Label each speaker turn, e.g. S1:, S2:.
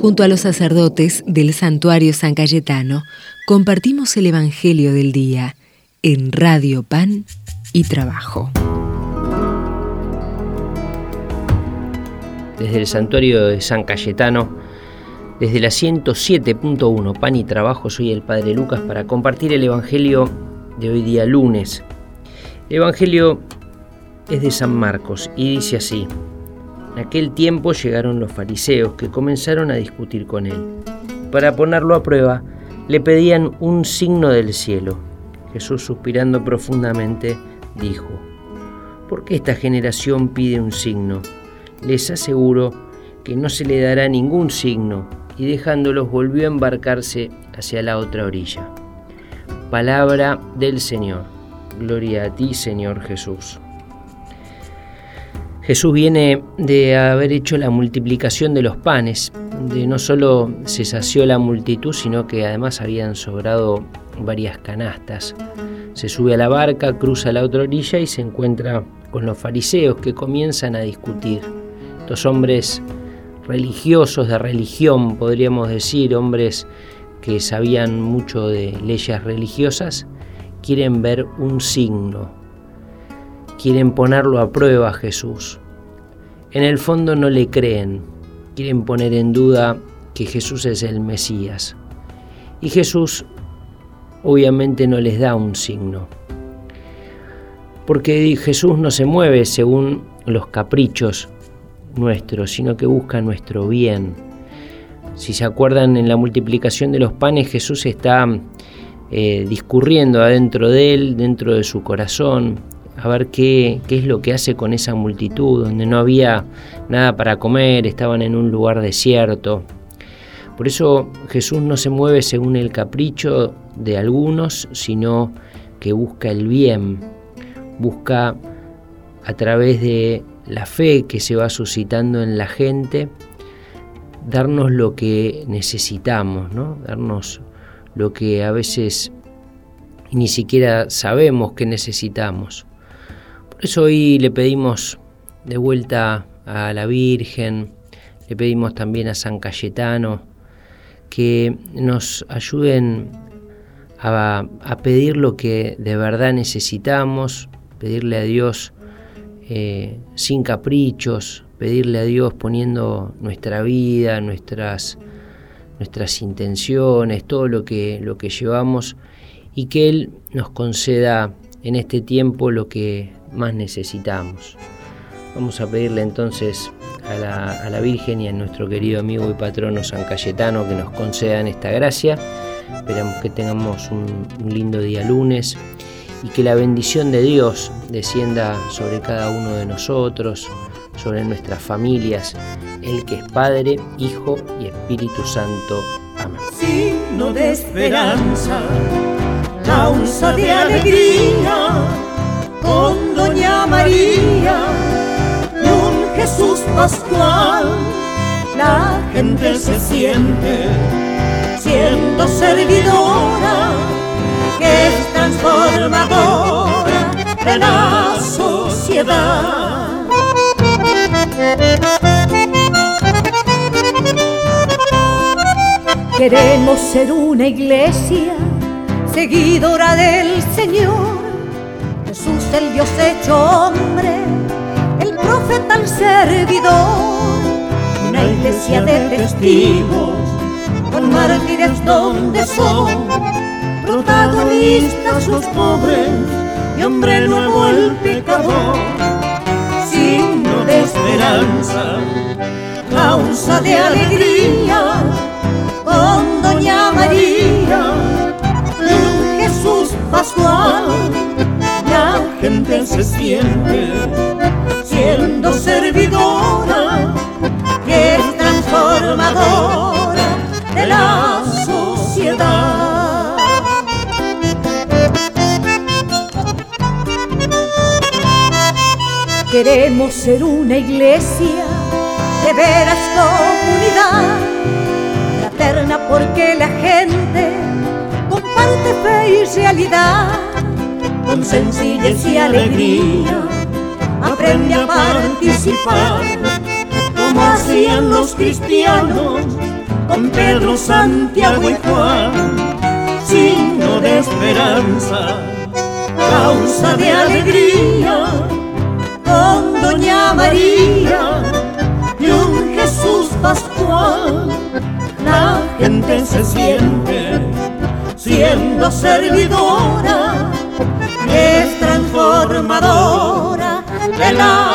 S1: Junto a los sacerdotes del santuario San Cayetano, compartimos el Evangelio del Día en Radio Pan y Trabajo.
S2: Desde el santuario de San Cayetano, desde la 107.1 Pan y Trabajo, soy el Padre Lucas para compartir el Evangelio de hoy día lunes. El Evangelio es de San Marcos y dice así. Aquel tiempo llegaron los fariseos que comenzaron a discutir con él. Para ponerlo a prueba, le pedían un signo del cielo. Jesús, suspirando profundamente, dijo, ¿por qué esta generación pide un signo? Les aseguro que no se le dará ningún signo, y dejándolos volvió a embarcarse hacia la otra orilla. Palabra del Señor. Gloria a ti, Señor Jesús. Jesús viene de haber hecho la multiplicación de los panes, de no solo se sació la multitud, sino que además habían sobrado varias canastas. Se sube a la barca, cruza la otra orilla y se encuentra con los fariseos que comienzan a discutir. Estos hombres religiosos de religión, podríamos decir, hombres que sabían mucho de leyes religiosas, quieren ver un signo, quieren ponerlo a prueba Jesús. En el fondo no le creen, quieren poner en duda que Jesús es el Mesías. Y Jesús obviamente no les da un signo. Porque Jesús no se mueve según los caprichos nuestros, sino que busca nuestro bien. Si se acuerdan en la multiplicación de los panes, Jesús está eh, discurriendo adentro de él, dentro de su corazón, a ver qué, qué es lo que hace con esa multitud, donde no había nada para comer, estaban en un lugar desierto. Por eso Jesús no se mueve según el capricho de algunos, sino que busca el bien, busca a través de la fe que se va suscitando en la gente, darnos lo que necesitamos, ¿no? darnos lo que a veces ni siquiera sabemos que necesitamos. Por eso hoy le pedimos de vuelta a la Virgen, le pedimos también a San Cayetano que nos ayuden a, pedir lo que de verdad necesitamos, pedirle a Dios eh, sin caprichos, pedirle a Dios poniendo nuestra vida, nuestras, nuestras intenciones, todo lo que, lo que llevamos y que Él nos conceda en este tiempo lo que más necesitamos. Vamos a pedirle entonces a la, Virgen y a nuestro querido amigo y patrono San Cayetano que nos concedan esta gracia. Esperamos que tengamos un, un lindo día lunes y que la bendición de Dios descienda sobre cada uno de nosotros, sobre nuestras familias, el que es Padre, Hijo y Espíritu Santo. Amén.
S3: Signo de esperanza, causa de alegría, con Doña María un Jesús Pascual, la gente se siente siendo servidora que es transformadora de la sociedad. Queremos ser una iglesia seguidora del Señor, Jesús el Dios hecho hombre, el profeta el servidor, una iglesia de testigos con mártires donde son protagonistas los pobres y hombre nuevo el pecador, signo de esperanza, causa de alegría, con Doña María, Jesús Pascual, la gente se siente siendo servidora, que es transformadora de la sociedad. Queremos ser una iglesia de veras comunidad, fraterna porque la gente comparte fe y realidad, con sencillez y alegría. Aprende a participar, como hacían los cristianos San Pedro, Santiago y Juan, signo de esperanza, causa de alegría, con Doña María y un Jesús Pascual, la gente se siente siendo servidora, transformadora de la.